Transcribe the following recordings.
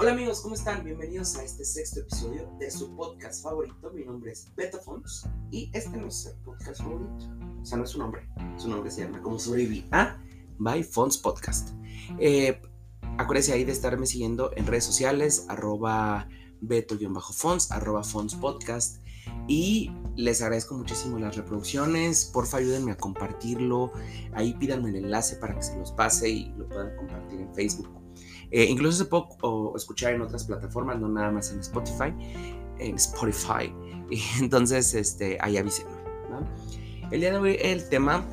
Hola amigos, ¿cómo están? Bienvenidos a este sexto episodio de su podcast favorito. Mi nombre es Betafons y este no es el podcast favorito. O sea, no es su nombre. Su nombre se llama Como sobreviví a By Fons Podcast. Eh, acuérdense ahí de estarme siguiendo en redes sociales, arroba beto-fons, arroba fons podcast. Y les agradezco muchísimo las reproducciones. Porfa, ayúdenme a compartirlo. Ahí pídanme el enlace para que se los pase y lo puedan compartir en Facebook eh, incluso se puede escuchar en otras plataformas, no nada más en Spotify. En Spotify. Y entonces, este, ahí avísenme. El día de hoy el tema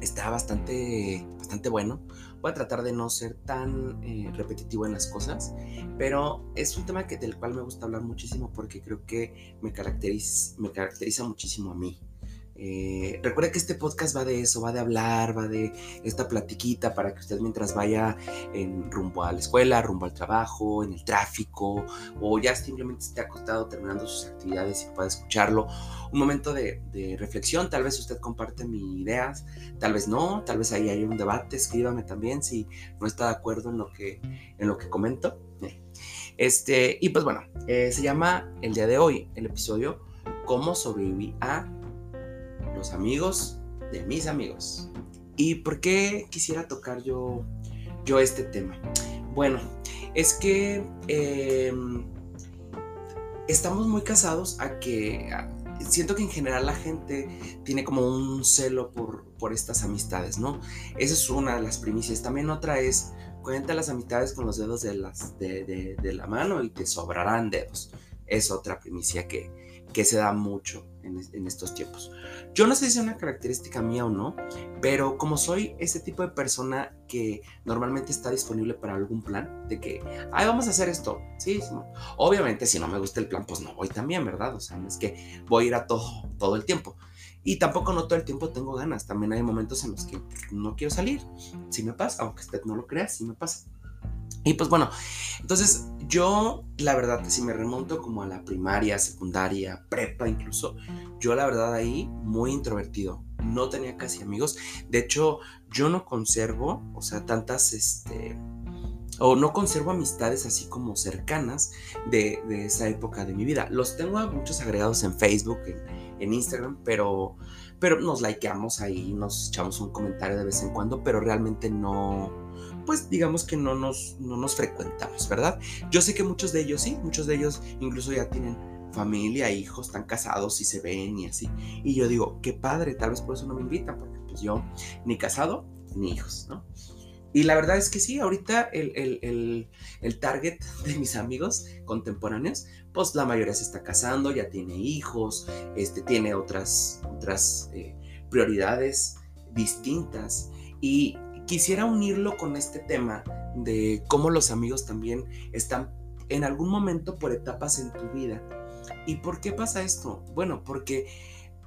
está bastante, bastante bueno. Voy a tratar de no ser tan eh, repetitivo en las cosas, pero es un tema que, del cual me gusta hablar muchísimo porque creo que me caracteriza, me caracteriza muchísimo a mí. Eh, recuerde que este podcast va de eso, va de hablar, va de esta platiquita para que usted mientras vaya en rumbo a la escuela, rumbo al trabajo, en el tráfico, o ya simplemente esté acostado terminando sus actividades y pueda escucharlo. Un momento de, reflexión, tal vez usted comparte mis ideas, tal vez no, tal vez ahí hay un debate, escríbame también si no está de acuerdo en lo que, en lo que comento. Este, y pues bueno, eh, se llama el día de hoy el episodio ¿Cómo sobreviví a los amigos de mis amigos. ¿Y por qué quisiera tocar yo, yo este tema? Bueno, es que em, estamos muy casados a que siento que en general la gente tiene como un celo por, por estas amistades, ¿no? Esa es una de las primicias. También otra es, cuenta las amistades con los dedos de, las, de, de la mano y te sobrarán dedos. Es otra primicia que, que se da mucho en, estos tiempos. Yo no sé si es una característica mía o no, pero como soy ese tipo de persona que normalmente está disponible para algún plan, de que, ay, vamos a hacer esto, sí, obviamente si no me gusta el plan, pues no voy también, ¿verdad? O sea, no es que voy a ir a todo, todo el tiempo. Y tampoco no todo el tiempo tengo ganas, también hay momentos en los que no quiero salir, si me pasa, aunque usted no lo crea, si me pasa. Y pues bueno, entonces yo la verdad, si me remonto como a la primaria, secundaria, prepa incluso, yo la verdad ahí muy introvertido, no tenía casi amigos. De hecho, yo no conservo, o sea, tantas, este, o no conservo amistades así como cercanas de, esa época de mi vida. Los tengo muchos agregados en Facebook, en, Instagram, pero, pero nos likeamos ahí, nos echamos un comentario de vez en cuando, pero realmente no pues digamos que no nos, no nos frecuentamos, ¿verdad? Yo sé que muchos de ellos sí, muchos de ellos incluso ya tienen familia, hijos, están casados y se ven y así. Y yo digo, qué padre, tal vez por eso no me invitan, porque pues yo ni casado ni hijos, ¿no? Y la verdad es que sí, ahorita el, el, el, target de mis amigos contemporáneos, pues la mayoría se está casando, ya tiene hijos, este, tiene otras, otras eh, prioridades distintas. Y quisiera unirlo con este tema de cómo los amigos también están en algún momento por etapas en tu vida. ¿Y por qué pasa esto? Bueno, porque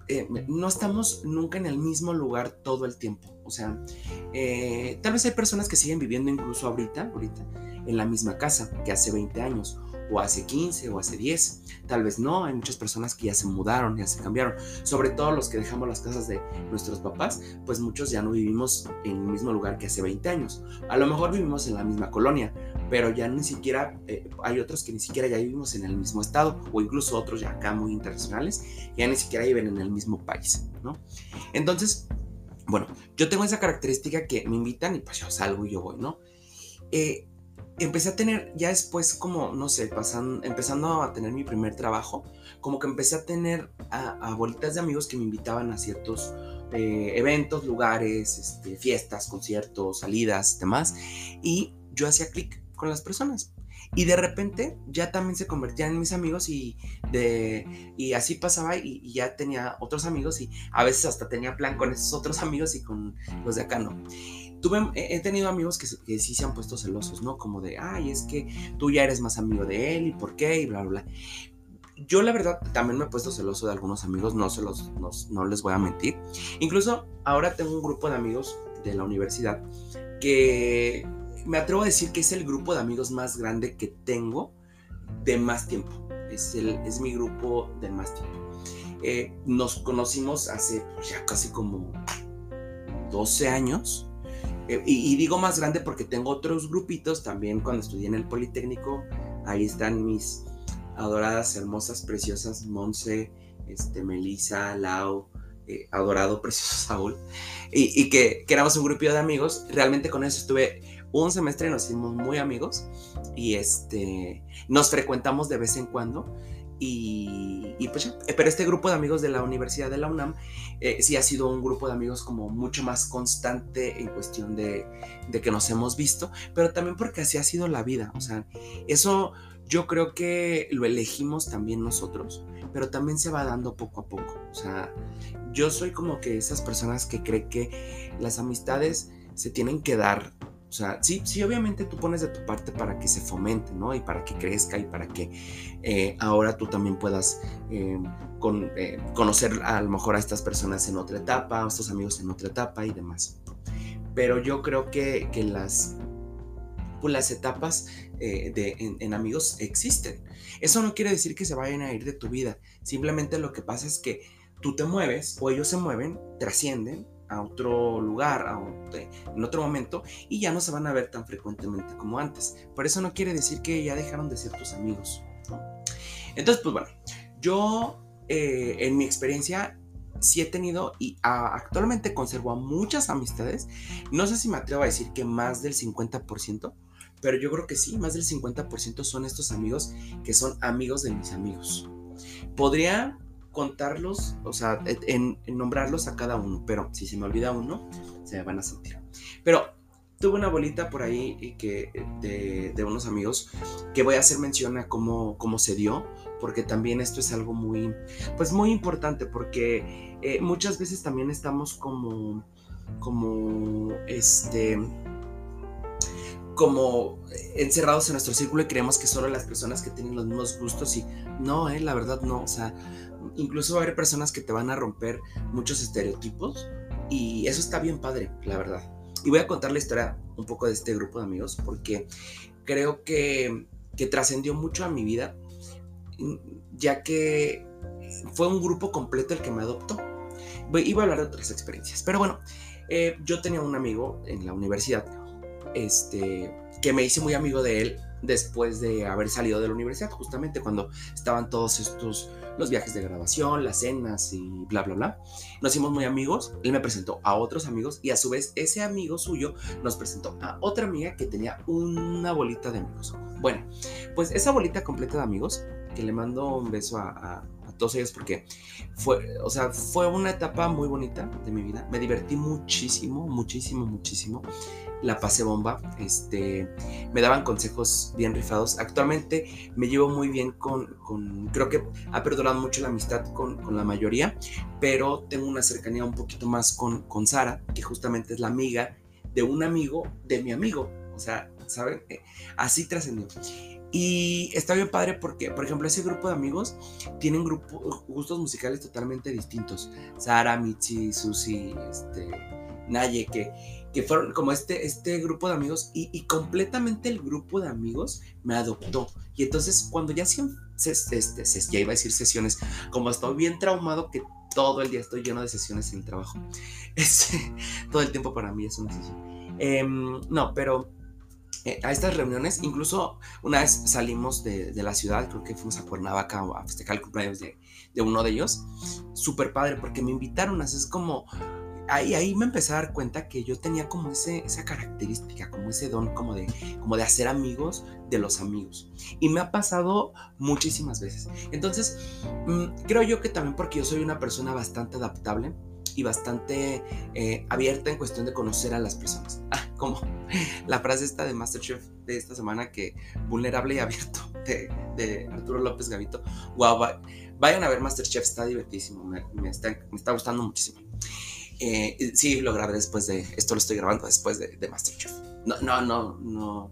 eh, no estamos nunca en el mismo lugar todo el tiempo. O sea, eh, tal vez hay personas que siguen viviendo incluso ahorita, ahorita, en la misma casa que hace 20 años o hace 15 o hace 10. Tal vez no, hay muchas personas que ya se mudaron, ya se cambiaron. Sobre todo los que dejamos las casas de nuestros papás, pues muchos ya no vivimos en el mismo lugar que hace 20 años. A lo mejor vivimos en la misma colonia, pero ya ni siquiera, eh, hay otros que ni siquiera ya vivimos en el mismo estado, o incluso otros ya acá muy internacionales, ya ni siquiera viven en el mismo país, ¿no? Entonces, bueno, yo tengo esa característica que me invitan y pues yo salgo y yo voy, ¿no? Eh, empecé a tener, ya después como, no sé, pasando, empezando a tener mi primer trabajo, como que empecé a tener a, bolitas de amigos que me invitaban a ciertos eh, eventos, lugares, este, fiestas, conciertos, salidas, demás, y yo hacía clic con las personas. Y de repente ya también se convertían en mis amigos y, de, y así pasaba y, y, ya tenía otros amigos y a veces hasta tenía plan con esos otros amigos y con los de acá no he tenido amigos que, sí se han puesto celosos, ¿no? Como de, ay, es que tú ya eres más amigo de él y por qué y bla, bla, bla. Yo la verdad también me he puesto celoso de algunos amigos, no, se los, no, les voy a mentir. Incluso ahora tengo un grupo de amigos de la universidad que me atrevo a decir que es el grupo de amigos más grande que tengo de más tiempo. Es, el, es mi grupo de más tiempo. Eh, nos conocimos hace pues, ya casi como 12 años eh, y, digo más grande porque tengo otros grupitos también cuando estudié en el Politécnico, Ahí están mis adoradas, hermosas, preciosas Monse, este, Melissa, Lau, eh, adorado, precioso Saúl, y, que, éramos un grupo de amigos. Realmente con eso estuve un semestre y nos hicimos muy amigos y este, nos frecuentamos de vez en cuando. Y, pues ya, pero este grupo de amigos de la Universidad de la UNAM eh, sí ha sido un grupo de amigos como mucho más constante en cuestión de, de que nos hemos visto, pero también porque así ha sido la vida. O sea, eso yo creo que lo elegimos también nosotros, pero también se va dando poco a poco. O sea, yo soy como que esas personas que creen que las amistades se tienen que dar. O sea, sí, sí, obviamente tú pones de tu parte para que se fomente, ¿no? Y para que crezca y para que eh, ahora tú también puedas eh, con, eh, conocer a lo mejor a estas personas en otra etapa, a estos amigos en otra etapa y demás. Pero yo creo que, que las pues, las etapas de, en, amigos existen. Eso no quiere decir que se vayan a ir de tu vida. Simplemente lo que pasa es que tú te mueves o ellos se mueven, trascienden a otro lugar, a en otro momento, y ya no se van a ver tan frecuentemente como antes. Por eso no quiere decir que ya dejaron de ser tus amigos. Entonces, pues bueno, yo eh, en mi experiencia sí he tenido y actualmente conservo muchas amistades. No sé si me atrevo a decir que más del 50%, pero yo creo que sí, más del 50% son estos amigos que son amigos de mis amigos. Podría contarlos, o sea, en, nombrarlos a cada uno, pero si se me olvida uno, se me van a sentir. Pero tuve una bolita por ahí que, de, unos amigos que voy a hacer mención a cómo, cómo se dio, porque también esto es algo muy, pues muy importante, porque eh, muchas veces también estamos como, como, este, como encerrados en nuestro círculo y creemos que solo las personas que tienen los mismos gustos y no, eh, la verdad no, o sea, incluso va a haber personas que te van a romper muchos estereotipos y eso está bien padre, la verdad. Y voy a contar la historia un poco de este grupo de amigos porque creo que, que trascendió mucho a mi vida, ya que fue un grupo completo el que me adoptó. Iba a hablar de otras experiencias, pero bueno, eh, yo tenía un amigo en la universidad este, que me hice muy amigo de él después de haber salido de la universidad, justamente cuando estaban todos estos, los viajes de grabación, las cenas y bla, bla, bla. Nos hicimos muy amigos, él me presentó a otros amigos y a su vez ese amigo suyo nos presentó a otra amiga que tenía una bolita de amigos. Bueno, pues esa bolita completa de amigos, que le mando un beso a, todos ellos porque fue, o sea, fue una etapa muy bonita de mi vida. Me divertí muchísimo, muchísimo, muchísimo. La pasé bomba. Este, me daban consejos bien rifados. Actualmente me llevo muy bien con, con creo que ha perdurado mucho la amistad con, con, la mayoría, pero tengo una cercanía un poquito más con, con Sara, que justamente es la amiga de un amigo de mi amigo. O sea, ¿saben? Eh, así trascendió. Y está bien padre porque, por ejemplo, ese grupo de amigos tienen gustos musicales totalmente distintos. Sara, Michi, Susi, este, Naye, que, que fueron como este, este grupo de amigos y, completamente el grupo de amigos me adoptó. Y entonces cuando ya hacían, este, ya iba a decir sesiones, como estoy bien traumado que todo el día estoy lleno de sesiones en el trabajo. Este, todo el tiempo para mí es una sesión. Em, no, pero eh, a estas reuniones. Incluso una vez salimos de, la ciudad, creo que fuimos a Cuernavaca a festejar el cumpleaños de, uno de ellos. Súper padre, porque me invitaron. Así es como. Ahí, ahí me empecé a dar cuenta que yo tenía como ese, esa característica, como ese don, como de, como de hacer amigos de los amigos. Y me ha pasado muchísimas veces. Entonces, mm, creo yo que también porque yo soy una persona bastante adaptable y bastante eh, abierta en cuestión de conocer a las personas. Ah, como la frase esta de Masterchef de esta semana que vulnerable y abierto de, Arturo López Gavito. Wow, vayan a ver Masterchef, está divertísimo, me, está, gustando muchísimo. Eh, sí, lo grabé después de, esto lo estoy grabando después de, Masterchef. No, no, no, no,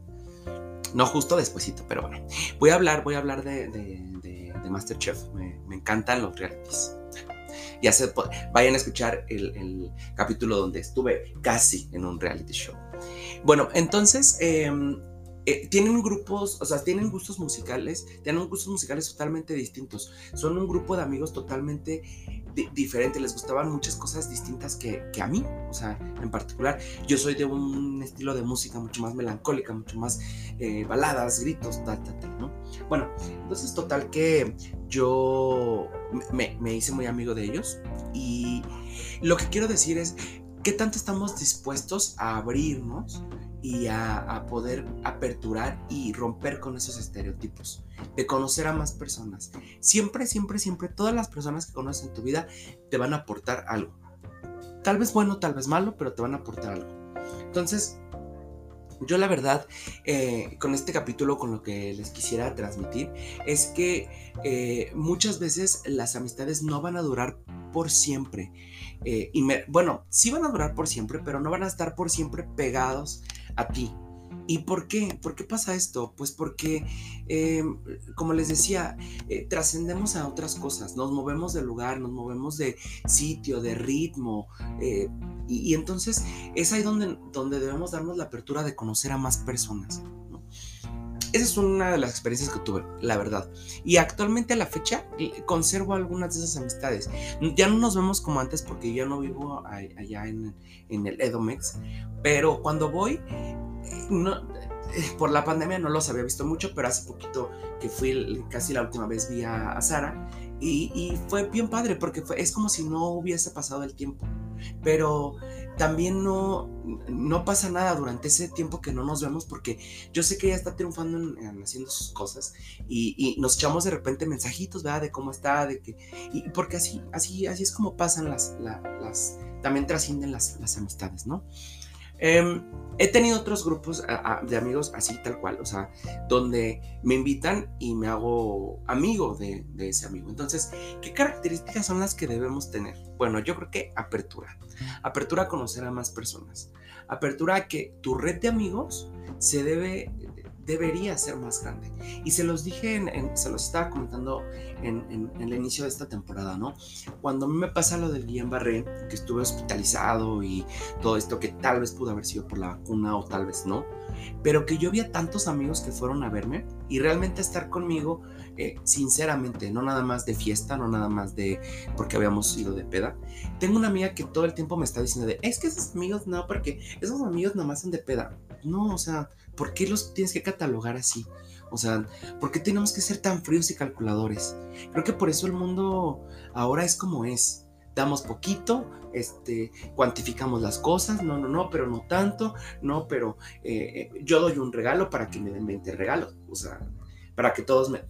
no justo despuesito, pero bueno. Voy a hablar, voy a hablar de, de Masterchef, me, me encantan los realities ya se vayan a escuchar el, capítulo donde estuve casi en un reality show. Bueno, entonces, em, eh, tienen grupos, o sea, tienen gustos musicales, tienen gustos musicales totalmente distintos. Son un grupo de amigos totalmente diferente. Les gustaban muchas cosas distintas que, a mí, o sea, en particular. Yo soy de un estilo de música mucho más melancólica, mucho más eh, baladas, gritos, tal, tal, tal, ¿no? Bueno, entonces, total que yo me, me hice muy amigo de ellos y lo que quiero decir es, ¿qué tanto estamos dispuestos a abrirnos? Y a, poder aperturar y romper con esos estereotipos, de conocer a más personas. Siempre, siempre, siempre, todas las personas que conoces en tu vida te van a aportar algo. Tal vez bueno, tal vez malo, pero te van a aportar algo. Entonces, yo la verdad, eh, con este capítulo, con lo que les quisiera transmitir, es que eh, muchas veces las amistades no van a durar por siempre. Eh, bueno, sí van a durar por siempre, pero no van a estar por siempre pegados a ti. ¿Y por qué? ¿Por qué pasa esto? Pues porque, em, como les decía, eh, trascendemos a otras cosas, nos movemos de lugar, nos movemos de sitio, de ritmo, eh, y, entonces es ahí donde, donde debemos darnos la apertura de conocer a más personas. Esa es una de las experiencias que tuve, la verdad. Y actualmente a la fecha conservo algunas de esas amistades. Ya no nos vemos como antes porque yo no vivo allá en, el Edomex, pero cuando voy, no, eh, por la pandemia no los había visto mucho, pero hace poquito que fui casi la última vez vi a, Sara y, fue bien padre porque es como si no hubiese pasado el tiempo. Pero también no, no pasa nada durante ese tiempo que no nos vemos porque yo sé que ella está triunfando en, haciendo sus cosas y, nos echamos de repente mensajitos, ¿verdad? De cómo está, de que... Y porque así, así, así es como pasan las... las también trascienden las, las amistades, ¿no? Em, he tenido otros grupos de amigos así tal cual, o sea, donde me invitan y me hago amigo de, ese amigo. Entonces, ¿qué características son las que debemos tener? Bueno, yo creo que apertura. Apertura a conocer a más personas. Apertura a que tu red de amigos se debe debería ser más grande. Y se los dije, en, se los estaba comentando en, el inicio de esta temporada, ¿no? Cuando a mí me pasa lo del Guillain-Barré, que estuve hospitalizado y todo esto que tal vez pudo haber sido por la vacuna o tal vez no, pero que yo vi a tantos amigos que fueron a verme y realmente estar conmigo, eh, sinceramente, no nada más de fiesta, no nada más de porque habíamos ido de peda. Tengo una amiga que todo el tiempo me está diciendo de, es que esos amigos no, porque esos amigos nada más son de peda. No, o sea, ¿por qué los tienes que catalogar así? O sea, ¿por qué tenemos que ser tan fríos y calculadores? Creo que por eso el mundo ahora es como es. Damos poquito, este, cuantificamos las cosas, no, no, no, pero no tanto, no, pero eh, eh, yo doy un regalo para que me den 20 regalos, o sea, para que todos me...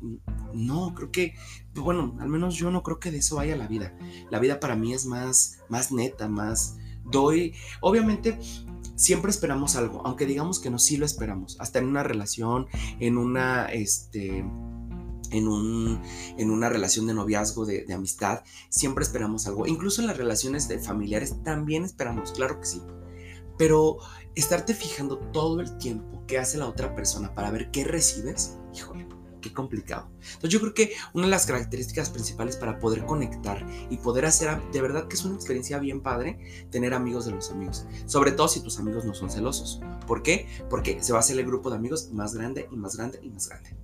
No, creo que, bueno, al menos yo no creo que de eso vaya la vida. La vida para mí es más, más neta, más... Doy, obviamente siempre esperamos algo, aunque digamos que no, sí lo esperamos, hasta en una relación, en una, este, en, un, en una relación de noviazgo, de, amistad, siempre esperamos algo. Incluso en las relaciones de familiares también esperamos, claro que sí. Pero estarte fijando todo el tiempo que hace la otra persona para ver qué recibes, híjole, qué complicado. Entonces yo creo que una de las características principales para poder conectar y poder hacer, de verdad que es una experiencia bien padre tener amigos de los amigos, sobre todo si tus amigos no son celosos. ¿Por qué? Porque se va a hacer el grupo de amigos más grande y más grande y más grande.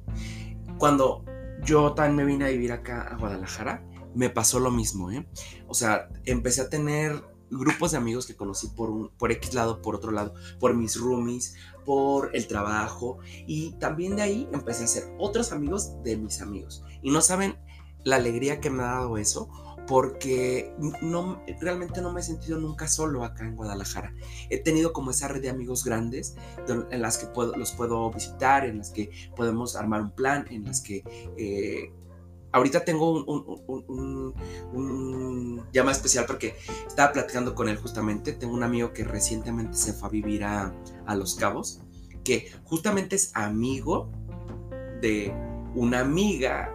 Cuando yo también me vine a vivir acá a Guadalajara, me pasó lo mismo, ¿eh? O sea, empecé a tener grupos de amigos que conocí por, un, por X lado, por otro lado, por mis roomies, por el trabajo y también de ahí empecé a hacer otros amigos de mis amigos. Y no saben la alegría que me ha dado eso porque no, realmente no me he sentido nunca solo acá en Guadalajara. He tenido como esa red de amigos grandes en las que puedo, los puedo visitar, en las que podemos armar un plan, en las que eh, ahorita tengo un, un, llama especial porque estaba platicando con él justamente. Tengo un amigo que recientemente se fue a vivir a, Los Cabos, que justamente es amigo de una amiga,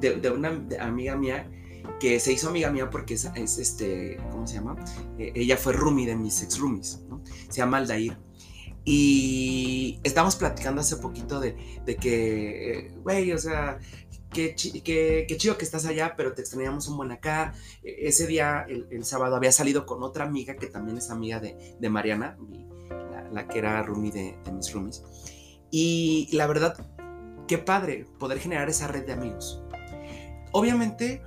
de, una amiga mía que se hizo amiga mía porque es, este, ¿cómo se llama? Eh, ella fue roomie de mis ex roomies, ¿no? Se llama Aldair. Y estamos platicando hace poquito de, de que, eh, güey, o sea, qué, chido que estás allá, pero te extrañamos un buen acá. E, ese día, el, sábado, había salido con otra amiga que también es amiga de, Mariana, la, que era roomie de, mis roomies. Y la verdad, qué padre poder generar esa red de amigos. Obviamente,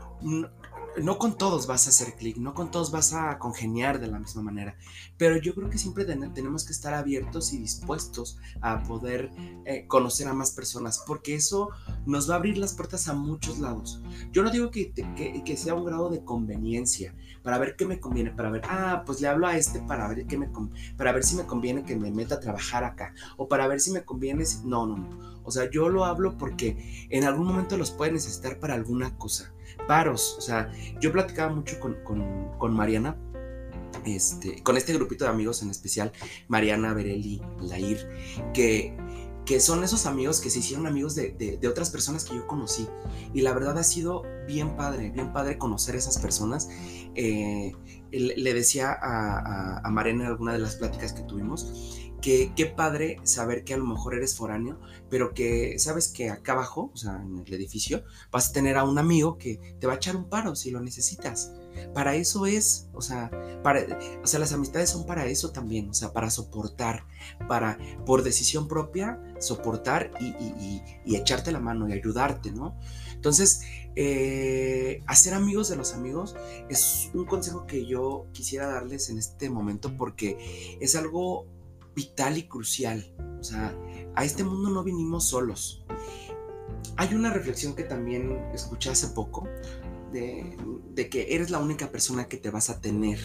no con todos vas a hacer clic, no con todos vas a congeniar de la misma manera, pero yo creo que siempre tenemos que estar abiertos y dispuestos a poder eh, conocer a más personas, porque eso nos va a abrir las puertas a muchos lados. Yo no digo que, sea un grado de conveniencia, para ver qué me conviene, para ver, ah, pues le hablo a este para ver, qué me, para ver si me conviene que me meta a trabajar acá, o para ver si me conviene, no, no, no. O sea, yo lo hablo porque en algún momento los puede necesitar para alguna cosa paros. O sea, yo platicaba mucho con, con, Mariana, este, con este grupito de amigos en especial, Mariana, Bereli, Lair, que, que son esos amigos que se hicieron amigos de, de, otras personas que yo conocí. Y la verdad ha sido bien padre, bien padre conocer esas personas. Eh, le decía a, a, a Mariana en alguna de las pláticas que tuvimos que qué padre saber que a lo mejor eres foráneo, pero que sabes que acá abajo, o sea, en el edificio, vas a tener a un amigo que te va a echar un paro si lo necesitas. Para eso es, o sea, para, o sea, las amistades son para eso también, o sea, para soportar, para, por decisión propia, soportar y, echarte la mano y ayudarte, ¿no? Entonces, eh, hacer amigos de los amigos es un consejo que yo quisiera darles en este momento porque es algo vital y crucial. O sea, a este mundo no vinimos solos. Hay una reflexión que también escuché hace poco de, que eres la única persona que te vas a tener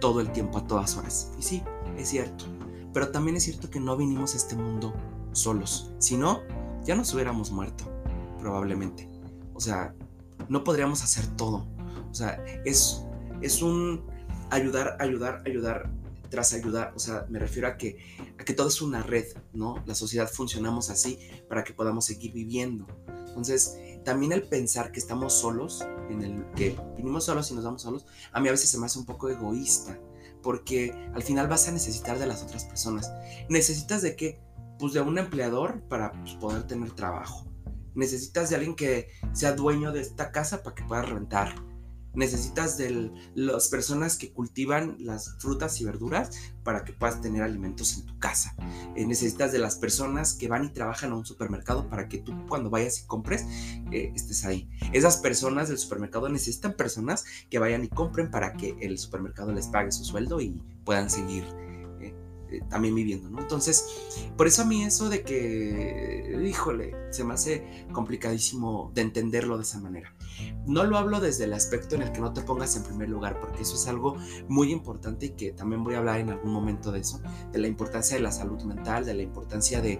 todo el tiempo, a todas horas. Y sí, es cierto. Pero también es cierto que no vinimos a este mundo solos. Si no, ya nos hubiéramos muerto, probablemente. O sea, no podríamos hacer todo. O sea, es, es un ayudar, ayudar, ayudar tras ayudar, o sea, me refiero a que, a que todo es una red, ¿no? La sociedad funcionamos así para que podamos seguir viviendo. Entonces, también el pensar que estamos solos, en el que vinimos solos y nos vamos solos, a mí a veces se me hace un poco egoísta, porque al final vas a necesitar de las otras personas. ¿Necesitas de qué? Pues de un empleador para pues, poder tener trabajo. Necesitas de alguien que sea dueño de esta casa para que pueda rentar necesitas de las personas que cultivan las frutas y verduras para que puedas tener alimentos en tu casa. Eh, necesitas de las personas que van y trabajan a un supermercado para que tú cuando vayas y compres eh, estés ahí. Esas personas del supermercado necesitan personas que vayan y compren para que el supermercado les pague su sueldo y puedan seguir eh, también viviendo. Entonces, por eso a mí eso de que, híjole, se me hace complicadísimo de entenderlo de esa manera. No lo hablo desde el aspecto en el que no te pongas en primer lugar, porque eso es algo muy importante y que también voy a hablar en algún momento de eso, de la importancia de la salud mental, de la importancia de,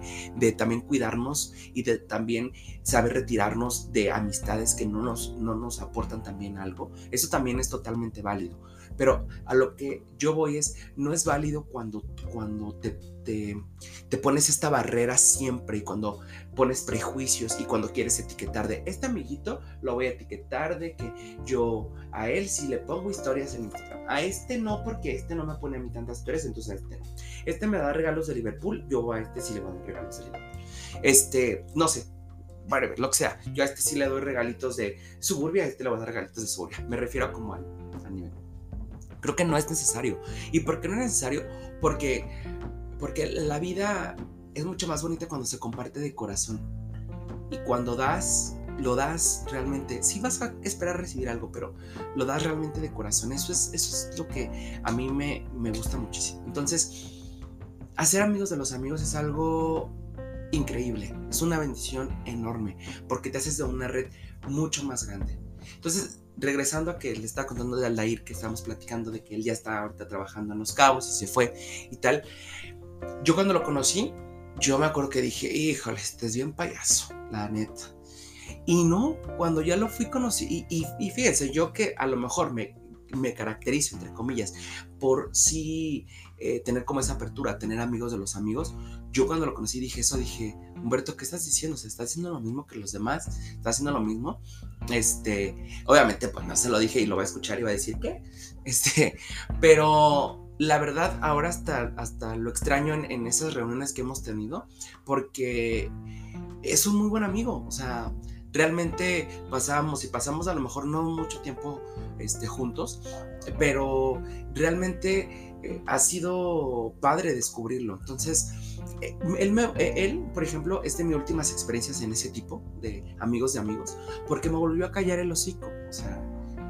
también cuidarnos y de también saber retirarnos de amistades que no nos, no nos aportan también algo. Eso también es totalmente válido pero a lo que yo voy es, no es válido cuando, cuando te, te, pones esta barrera siempre y cuando pones prejuicios y cuando quieres etiquetar de este amiguito, lo voy a etiquetar de que yo a él sí le pongo historias en Instagram. A este no, porque este no me pone a mí tantas historias, entonces a este no. Este me da regalos de Liverpool, yo a este sí le voy a dar regalos de Liverpool. Este, no sé, lo que sea. Yo a este sí le doy regalitos de suburbia, a este le voy a dar regalitos de suburbia. Me refiero a como al, Creo que no es necesario. ¿Y por qué no es necesario? Porque, porque la vida es mucho más bonita cuando se comparte de corazón. Y cuando das, lo das realmente. Sí vas a esperar recibir algo, pero lo das realmente de corazón. Eso es, eso es lo que a mí me, me gusta muchísimo. Entonces, hacer amigos de los amigos es algo increíble. Es una bendición enorme porque te haces de una red mucho más grande. Entonces, regresando a que le estaba contando de Aldair, que estábamos platicando de que él ya está ahorita trabajando en Los Cabos y se fue y tal. Yo cuando lo conocí, yo me acuerdo que dije, híjole, este es bien payaso, la neta. Y no, cuando ya lo fui conocido, y, y, fíjense, yo que a lo mejor me, me caracterizo, entre comillas, por sí eh, tener como esa apertura, tener amigos de los amigos, yo cuando lo conocí dije eso, dije, Humberto, ¿qué estás diciendo? ¿Se está haciendo lo mismo que los demás? ¿Está haciendo lo mismo? Este, obviamente, pues no se lo dije y lo va a escuchar y va a decir, ¿qué? Este, pero la verdad, ahora hasta, hasta lo extraño en, esas reuniones que hemos tenido, porque es un muy buen amigo, o sea, realmente pasamos y pasamos a lo mejor no mucho tiempo este, juntos, pero realmente eh, ha sido padre descubrirlo. Entonces, eh, él, eh, él, por ejemplo, es de mis últimas experiencias en ese tipo de amigos de amigos, porque me volvió a callar el hocico. O sea,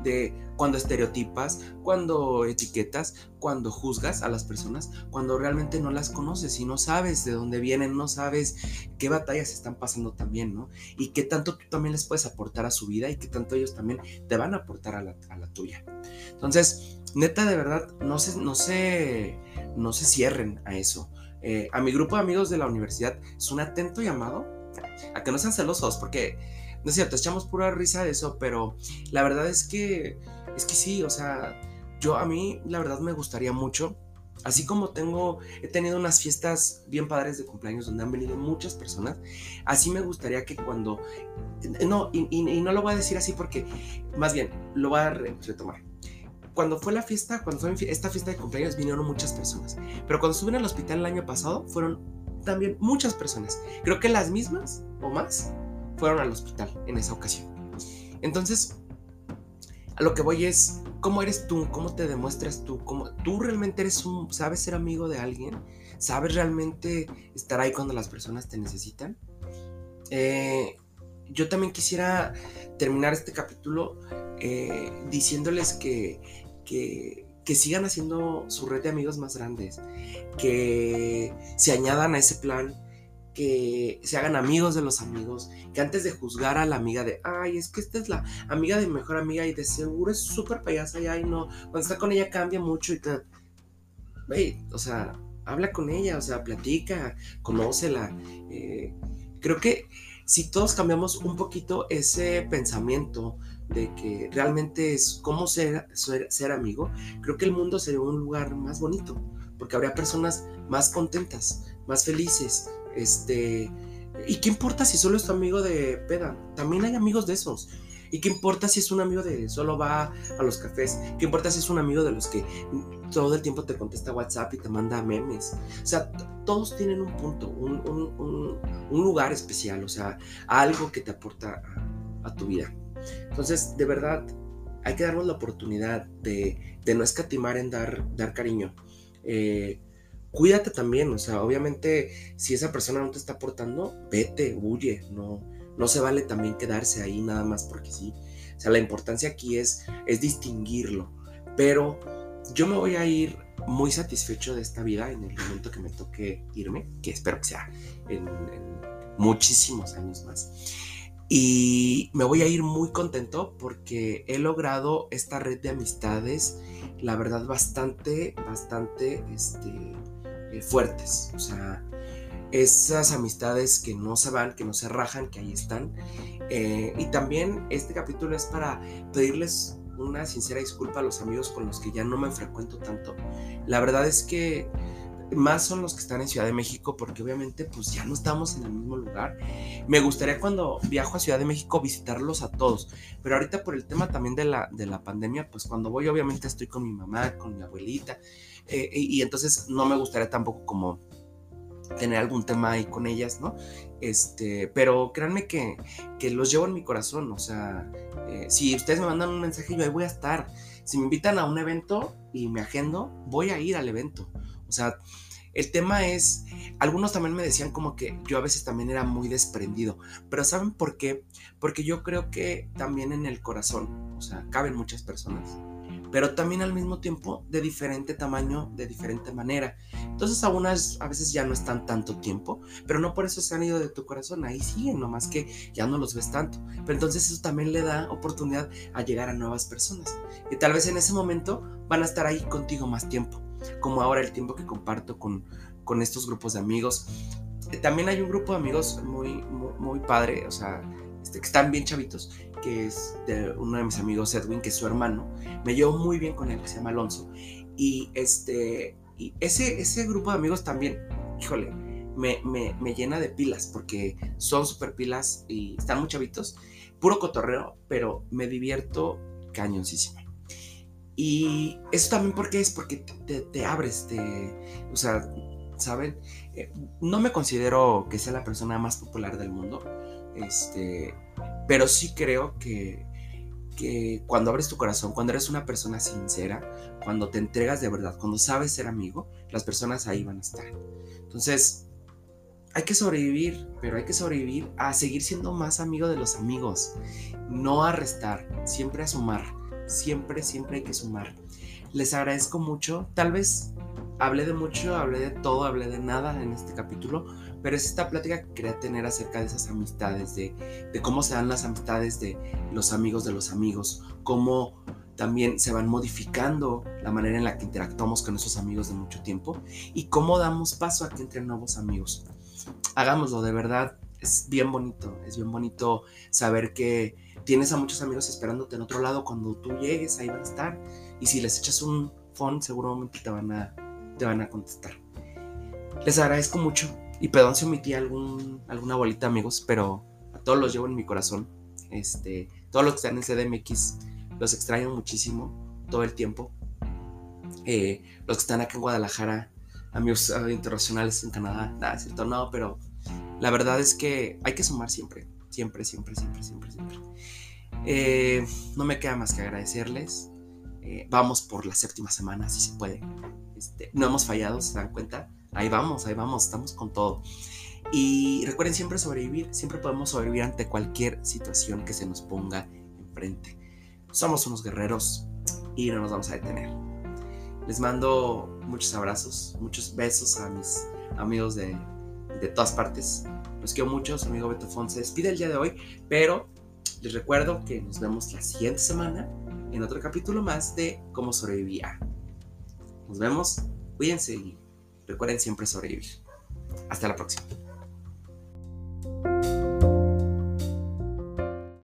de cuando estereotipas, cuando etiquetas, cuando juzgas a las personas, cuando realmente no las conoces y no sabes de dónde vienen, no sabes qué batallas están pasando también, ¿no? Y qué tanto tú también les puedes aportar a su vida y qué tanto ellos también te van a aportar a la, tuya. Entonces, neta, de verdad, no se, no se, no se cierren a eso. Eh, a mi grupo de amigos de la universidad es un atento llamado a que no sean celosos, porque no es cierto, echamos pura risa de eso, pero la verdad es que, es que sí, o sea, yo a mí la verdad me gustaría mucho, así como tengo, he tenido unas fiestas bien padres de cumpleaños donde han venido muchas personas, así me gustaría que cuando, no, y, no lo voy a decir así porque, más bien, lo voy a retomar cuando fue la fiesta, cuando fue esta fiesta de cumpleaños, vinieron muchas personas. Pero cuando estuve en el hospital el año pasado, fueron también muchas personas. Creo que las mismas o más fueron al hospital en esa ocasión. Entonces, a lo que voy es, ¿cómo eres tú? ¿Cómo te demuestras tú? ¿Cómo, ¿Tú realmente eres un, sabes ser amigo de alguien? ¿Sabes realmente estar ahí cuando las personas te necesitan? Eh, yo también quisiera terminar este capítulo eh, diciéndoles que, que, sigan haciendo su red de amigos más grandes, que se añadan a ese plan que se hagan amigos de los amigos, que antes de juzgar a la amiga de, ay, es que esta es la amiga de mi mejor amiga y de seguro es súper payasa y ay, no, cuando está con ella cambia mucho y tal. o sea, habla con ella, o sea, platica, conócela. Eh, creo que si todos cambiamos un poquito ese pensamiento de que realmente es cómo ser, ser, amigo, creo que el mundo sería un lugar más bonito, porque habría personas más contentas, más felices, este, ¿y qué importa si solo es tu amigo de peda? También hay amigos de esos. ¿Y qué importa si es un amigo de solo va a los cafés? ¿Qué importa si es un amigo de los que todo el tiempo te contesta WhatsApp y te manda memes? O sea, todos tienen un punto, un, lugar especial, o sea, algo que te aporta a, tu vida. Entonces, de verdad, hay que darnos la oportunidad de, no escatimar en dar, dar cariño. Eh, cuídate también, o sea, obviamente si esa persona no te está aportando, vete, huye, no, no se vale también quedarse ahí nada más porque sí. O sea, la importancia aquí es, es distinguirlo, pero yo me voy a ir muy satisfecho de esta vida en el momento que me toque irme, que espero que sea en, muchísimos años más. Y me voy a ir muy contento porque he logrado esta red de amistades, la verdad, bastante, bastante, este, eh, fuertes. O sea, esas amistades que no se van, que no se rajan, que ahí están. Eh, y también este capítulo es para pedirles una sincera disculpa a los amigos con los que ya no me frecuento tanto. La verdad es que más son los que están en Ciudad de México porque obviamente pues ya no estamos en el mismo lugar. Me gustaría cuando viajo a Ciudad de México visitarlos a todos, pero ahorita por el tema también de la, de la pandemia, pues cuando voy obviamente estoy con mi mamá, con mi abuelita, eh, y, entonces no me gustaría tampoco como tener algún tema ahí con ellas, ¿no? Este, pero créanme que, que los llevo en mi corazón, o sea, eh, si ustedes me mandan un mensaje, yo ahí voy a estar. Si me invitan a un evento y me agendo, voy a ir al evento. O sea, el tema es, algunos también me decían como que yo a veces también era muy desprendido, pero ¿saben por qué? Porque yo creo que también en el corazón, o sea, caben muchas personas pero también al mismo tiempo de diferente tamaño, de diferente manera. Entonces a unas a veces ya no están tanto tiempo, pero no por eso se han ido de tu corazón, ahí siguen, nomás que ya no los ves tanto. Pero entonces eso también le da oportunidad a llegar a nuevas personas, y tal vez en ese momento van a estar ahí contigo más tiempo, como ahora el tiempo que comparto con, con estos grupos de amigos. También hay un grupo de amigos muy, muy, muy padre, o sea, este, que están bien chavitos, que es de uno de mis amigos Edwin, que es su hermano. Me llevo muy bien con él, que se llama Alonso. Y, este, y ese, ese grupo de amigos también, híjole, me, me, me llena de pilas, porque son súper pilas y están muy chavitos. Puro cotorreo, pero me divierto cañoncísimo. Y eso también porque es porque te, te, abres, te, o sea, ¿saben? Eh, no me considero que sea la persona más popular del mundo, este, pero sí creo que, que cuando abres tu corazón, cuando eres una persona sincera, cuando te entregas de verdad, cuando sabes ser amigo, las personas ahí van a estar. Entonces, hay que sobrevivir, pero hay que sobrevivir a seguir siendo más amigo de los amigos, no a restar, siempre a sumar, siempre, siempre hay que sumar. Les agradezco mucho, tal vez hablé de mucho, hablé de todo, hablé de nada en este capítulo, pero es esta plática que quería tener acerca de esas amistades, de, de cómo se dan las amistades de los amigos de los amigos, cómo también se van modificando la manera en la que interactuamos con esos amigos de mucho tiempo y cómo damos paso a que entren nuevos amigos. Hagámoslo, de verdad, es bien bonito, es bien bonito saber que tienes a muchos amigos esperándote en otro lado, cuando tú llegues ahí van a estar y si les echas un phone seguramente te van a, te van a contestar. Les agradezco mucho y perdón si omití algún, alguna bolita amigos, pero a todos los llevo en mi corazón. Este, todos los que están en CDMX los extraño muchísimo todo el tiempo. Eh, los que están acá en Guadalajara, amigos uh, internacionales en Canadá, nada, cierto, no, pero la verdad es que hay que sumar siempre, siempre, siempre, siempre, siempre, siempre. Eh, no me queda más que agradecerles. Eh, vamos por la séptima semana, si se puede. Este, no hemos fallado, se dan cuenta. Ahí vamos, ahí vamos, estamos con todo. Y recuerden siempre sobrevivir, siempre podemos sobrevivir ante cualquier situación que se nos ponga enfrente. Somos unos guerreros y no nos vamos a detener. Les mando muchos abrazos, muchos besos a mis amigos de, de todas partes. Los quiero mucho, su amigo Beto Fon se despide el día de hoy, pero les recuerdo que nos vemos la siguiente semana en otro capítulo más de Cómo sobrevivía. Nos vemos, cuídense y recuerden siempre sobrevivir. Hasta la próxima.